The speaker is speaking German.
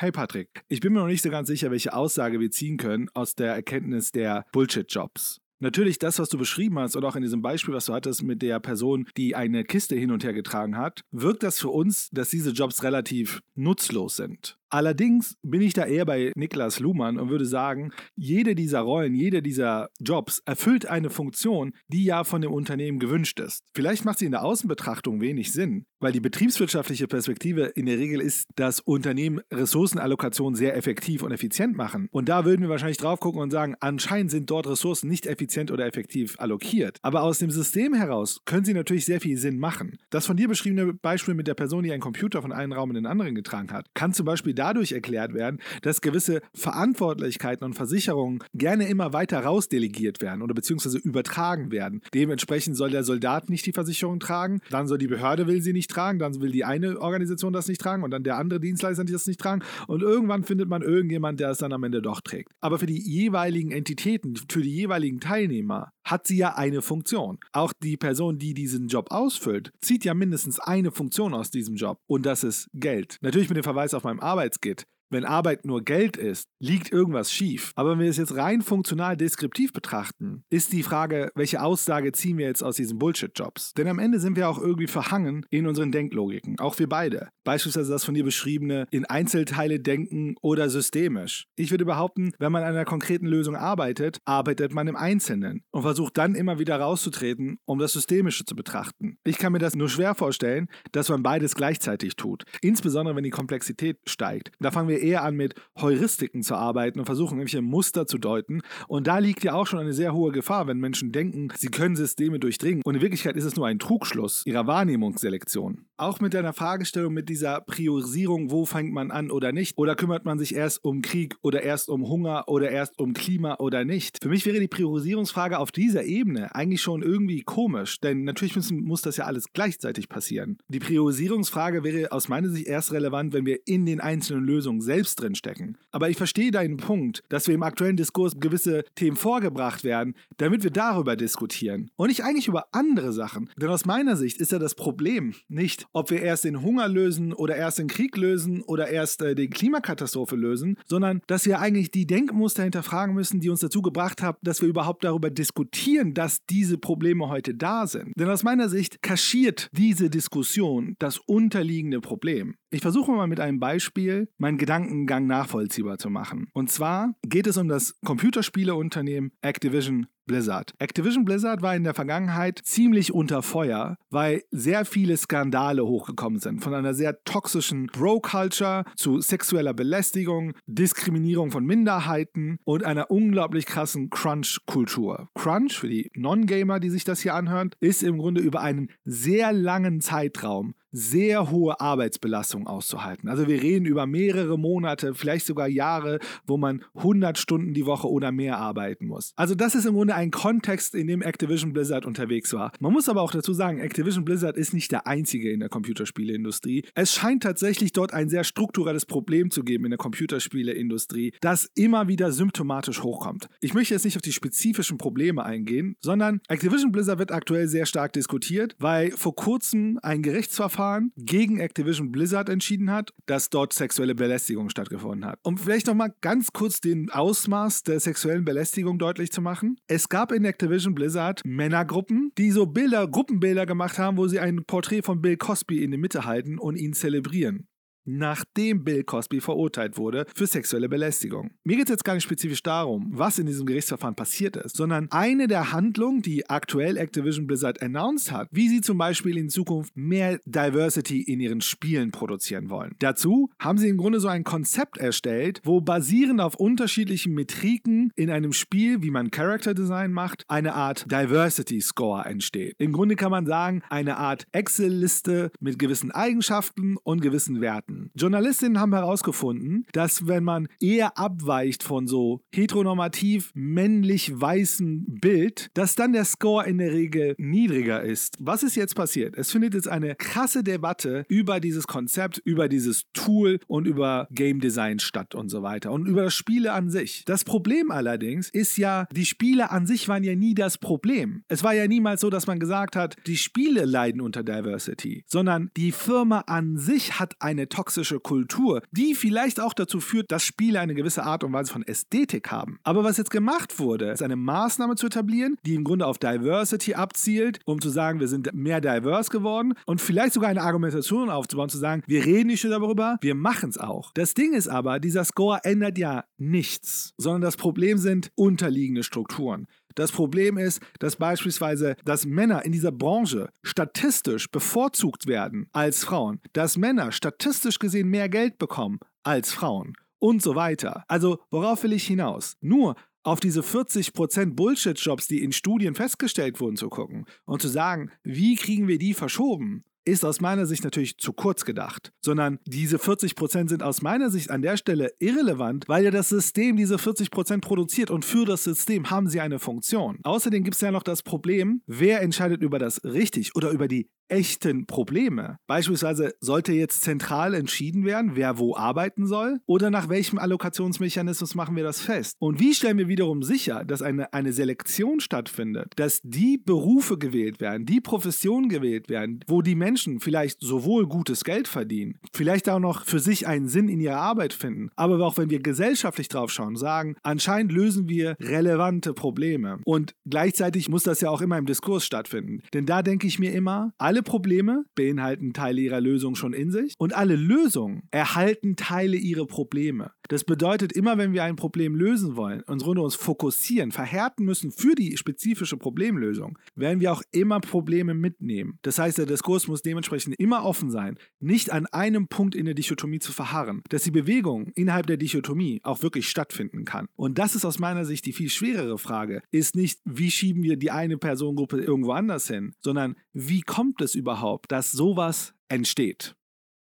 Hey Patrick, ich bin mir noch nicht so ganz sicher, welche Aussage wir ziehen können aus der Erkenntnis der Bullshit-Jobs. Natürlich das, was du beschrieben hast und auch in diesem Beispiel, was du hattest mit der Person, die eine Kiste hin und her getragen hat, wirkt das für uns, dass diese Jobs relativ nutzlos sind. Allerdings bin ich da eher bei Niklas Luhmann und würde sagen, jede dieser Rollen, jede dieser Jobs erfüllt eine Funktion, die ja von dem Unternehmen gewünscht ist. Vielleicht macht sie in der Außenbetrachtung wenig Sinn, weil die betriebswirtschaftliche Perspektive in der Regel ist, dass Unternehmen Ressourcenallokation sehr effektiv und effizient machen. Und da würden wir wahrscheinlich drauf gucken und sagen, anscheinend sind dort Ressourcen nicht effizient oder effektiv allokiert. Aber aus dem System heraus können sie natürlich sehr viel Sinn machen. Das von dir beschriebene Beispiel mit der Person, die einen Computer von einem Raum in den anderen getragen hat, kann zum Beispiel dadurch erklärt werden, dass gewisse Verantwortlichkeiten und Versicherungen gerne immer weiter rausdelegiert werden oder beziehungsweise übertragen werden. Dementsprechend soll der Soldat nicht die Versicherung tragen, dann soll die Behörde will sie nicht tragen, dann will die eine Organisation das nicht tragen und dann der andere Dienstleister das nicht tragen und irgendwann findet man irgendjemand, der es dann am Ende doch trägt. Aber für die jeweiligen Entitäten, für die jeweiligen Teilnehmer hat sie ja eine Funktion. Auch die Person, die diesen Job ausfüllt, zieht ja mindestens eine Funktion aus diesem Job und das ist Geld. Natürlich mit dem Verweis auf meinem Salz geht. Wenn Arbeit nur Geld ist, liegt irgendwas schief. Aber wenn wir es jetzt rein funktional deskriptiv betrachten, ist die Frage, welche Aussage ziehen wir jetzt aus diesen Bullshit-Jobs? Denn am Ende sind wir auch irgendwie verhangen in unseren Denklogiken, auch wir beide. Beispielsweise das von dir beschriebene in Einzelteile denken oder systemisch. Ich würde behaupten, wenn man an einer konkreten Lösung arbeitet, arbeitet man im Einzelnen und versucht dann immer wieder rauszutreten, um das Systemische zu betrachten. Ich kann mir das nur schwer vorstellen, dass man beides gleichzeitig tut. Insbesondere wenn die Komplexität steigt. Da fangen wir eher an, mit Heuristiken zu arbeiten und versuchen, irgendwelche Muster zu deuten. Und da liegt ja auch schon eine sehr hohe Gefahr, wenn Menschen denken, sie können Systeme durchdringen. Und in Wirklichkeit ist es nur ein Trugschluss ihrer Wahrnehmungsselektion. Auch mit deiner Fragestellung, mit dieser Priorisierung, wo fängt man an oder nicht? Oder kümmert man sich erst um Krieg oder erst um Hunger oder erst um Klima oder nicht? Für mich wäre die Priorisierungsfrage auf dieser Ebene eigentlich schon irgendwie komisch, denn natürlich müssen, muss das ja alles gleichzeitig passieren. Die Priorisierungsfrage wäre aus meiner Sicht erst relevant, wenn wir in den einzelnen Lösungen selbst drinstecken. Aber ich verstehe deinen Punkt, dass wir im aktuellen Diskurs gewisse Themen vorgebracht werden, damit wir darüber diskutieren und nicht eigentlich über andere Sachen. Denn aus meiner Sicht ist ja das Problem nicht, ob wir erst den Hunger lösen oder erst den Krieg lösen oder erst äh, die Klimakatastrophe lösen, sondern dass wir eigentlich die Denkmuster hinterfragen müssen, die uns dazu gebracht haben, dass wir überhaupt darüber diskutieren, dass diese Probleme heute da sind. Denn aus meiner Sicht kaschiert diese Diskussion das unterliegende Problem. Ich versuche mal mit einem Beispiel meinen Gedankengang nachvollziehbar zu machen. Und zwar geht es um das Computerspieleunternehmen Activision Blizzard. Activision Blizzard war in der Vergangenheit ziemlich unter Feuer, weil sehr viele Skandale hochgekommen sind. Von einer sehr toxischen Bro-Culture zu sexueller Belästigung, Diskriminierung von Minderheiten und einer unglaublich krassen Crunch-Kultur. Crunch, für die Non-Gamer, die sich das hier anhören, ist im Grunde über einen sehr langen Zeitraum sehr hohe Arbeitsbelastung auszuhalten. Also wir reden über mehrere Monate, vielleicht sogar Jahre, wo man 100 Stunden die Woche oder mehr arbeiten muss. Also das ist im Grunde ein Kontext, in dem Activision Blizzard unterwegs war. Man muss aber auch dazu sagen, Activision Blizzard ist nicht der einzige in der Computerspieleindustrie. Es scheint tatsächlich dort ein sehr strukturelles Problem zu geben in der Computerspieleindustrie, das immer wieder symptomatisch hochkommt. Ich möchte jetzt nicht auf die spezifischen Probleme eingehen, sondern Activision Blizzard wird aktuell sehr stark diskutiert, weil vor kurzem ein Gerichtsverfahren gegen Activision Blizzard entschieden hat, dass dort sexuelle Belästigung stattgefunden hat. Um vielleicht nochmal ganz kurz den Ausmaß der sexuellen Belästigung deutlich zu machen. Es gab in Activision Blizzard Männergruppen, die so Bilder, Gruppenbilder gemacht haben, wo sie ein Porträt von Bill Cosby in die Mitte halten und ihn zelebrieren nachdem Bill Cosby verurteilt wurde für sexuelle Belästigung. Mir geht es jetzt gar nicht spezifisch darum, was in diesem Gerichtsverfahren passiert ist, sondern eine der Handlungen, die aktuell Activision Blizzard announced hat, wie sie zum Beispiel in Zukunft mehr Diversity in ihren Spielen produzieren wollen. Dazu haben sie im Grunde so ein Konzept erstellt, wo basierend auf unterschiedlichen Metriken in einem Spiel, wie man Character Design macht, eine Art Diversity Score entsteht. Im Grunde kann man sagen, eine Art Excel-Liste mit gewissen Eigenschaften und gewissen Werten. Journalistinnen haben herausgefunden, dass wenn man eher abweicht von so heteronormativ männlich weißem Bild, dass dann der Score in der Regel niedriger ist. Was ist jetzt passiert? Es findet jetzt eine krasse Debatte über dieses Konzept, über dieses Tool und über Game Design statt und so weiter und über das Spiele an sich. Das Problem allerdings ist ja, die Spiele an sich waren ja nie das Problem. Es war ja niemals so, dass man gesagt hat, die Spiele leiden unter Diversity, sondern die Firma an sich hat eine toxische Kultur, die vielleicht auch dazu führt, dass Spiele eine gewisse Art und Weise von Ästhetik haben. Aber was jetzt gemacht wurde, ist eine Maßnahme zu etablieren, die im Grunde auf Diversity abzielt, um zu sagen, wir sind mehr diverse geworden und vielleicht sogar eine Argumentation aufzubauen, zu sagen, wir reden nicht nur darüber, wir machen es auch. Das Ding ist aber, dieser Score ändert ja nichts, sondern das Problem sind unterliegende Strukturen. Das Problem ist, dass beispielsweise, dass Männer in dieser Branche statistisch bevorzugt werden als Frauen, dass Männer statistisch gesehen mehr Geld bekommen als Frauen und so weiter. Also, worauf will ich hinaus? Nur auf diese 40% Bullshit-Jobs, die in Studien festgestellt wurden, zu gucken und zu sagen, wie kriegen wir die verschoben, ist aus meiner Sicht natürlich zu kurz gedacht, sondern diese 40% sind aus meiner Sicht an der Stelle irrelevant, weil ja das System diese 40% produziert und für das System haben sie eine Funktion. Außerdem gibt es ja noch das Problem, wer entscheidet über das richtig oder über die echten Probleme. Beispielsweise sollte jetzt zentral entschieden werden, wer wo arbeiten soll oder nach welchem Allokationsmechanismus machen wir das fest. Und wie stellen wir wiederum sicher, dass eine, eine Selektion stattfindet, dass die Berufe gewählt werden, die Professionen gewählt werden, wo die Menschen vielleicht sowohl gutes Geld verdienen, vielleicht auch noch für sich einen Sinn in ihrer Arbeit finden, aber auch wenn wir gesellschaftlich drauf schauen, sagen, anscheinend lösen wir relevante Probleme. Und gleichzeitig muss das ja auch immer im Diskurs stattfinden. Denn da denke ich mir immer, alle alle Probleme beinhalten Teile ihrer Lösung schon in sich und alle Lösungen erhalten Teile ihrer Probleme. Das bedeutet, immer wenn wir ein Problem lösen wollen, uns rund uns fokussieren, verhärten müssen für die spezifische Problemlösung, werden wir auch immer Probleme mitnehmen. Das heißt, der Diskurs muss dementsprechend immer offen sein, nicht an einem Punkt in der Dichotomie zu verharren, dass die Bewegung innerhalb der Dichotomie auch wirklich stattfinden kann. Und das ist aus meiner Sicht die viel schwerere Frage, ist nicht, wie schieben wir die eine Personengruppe irgendwo anders hin, sondern wie kommt es überhaupt, dass sowas entsteht?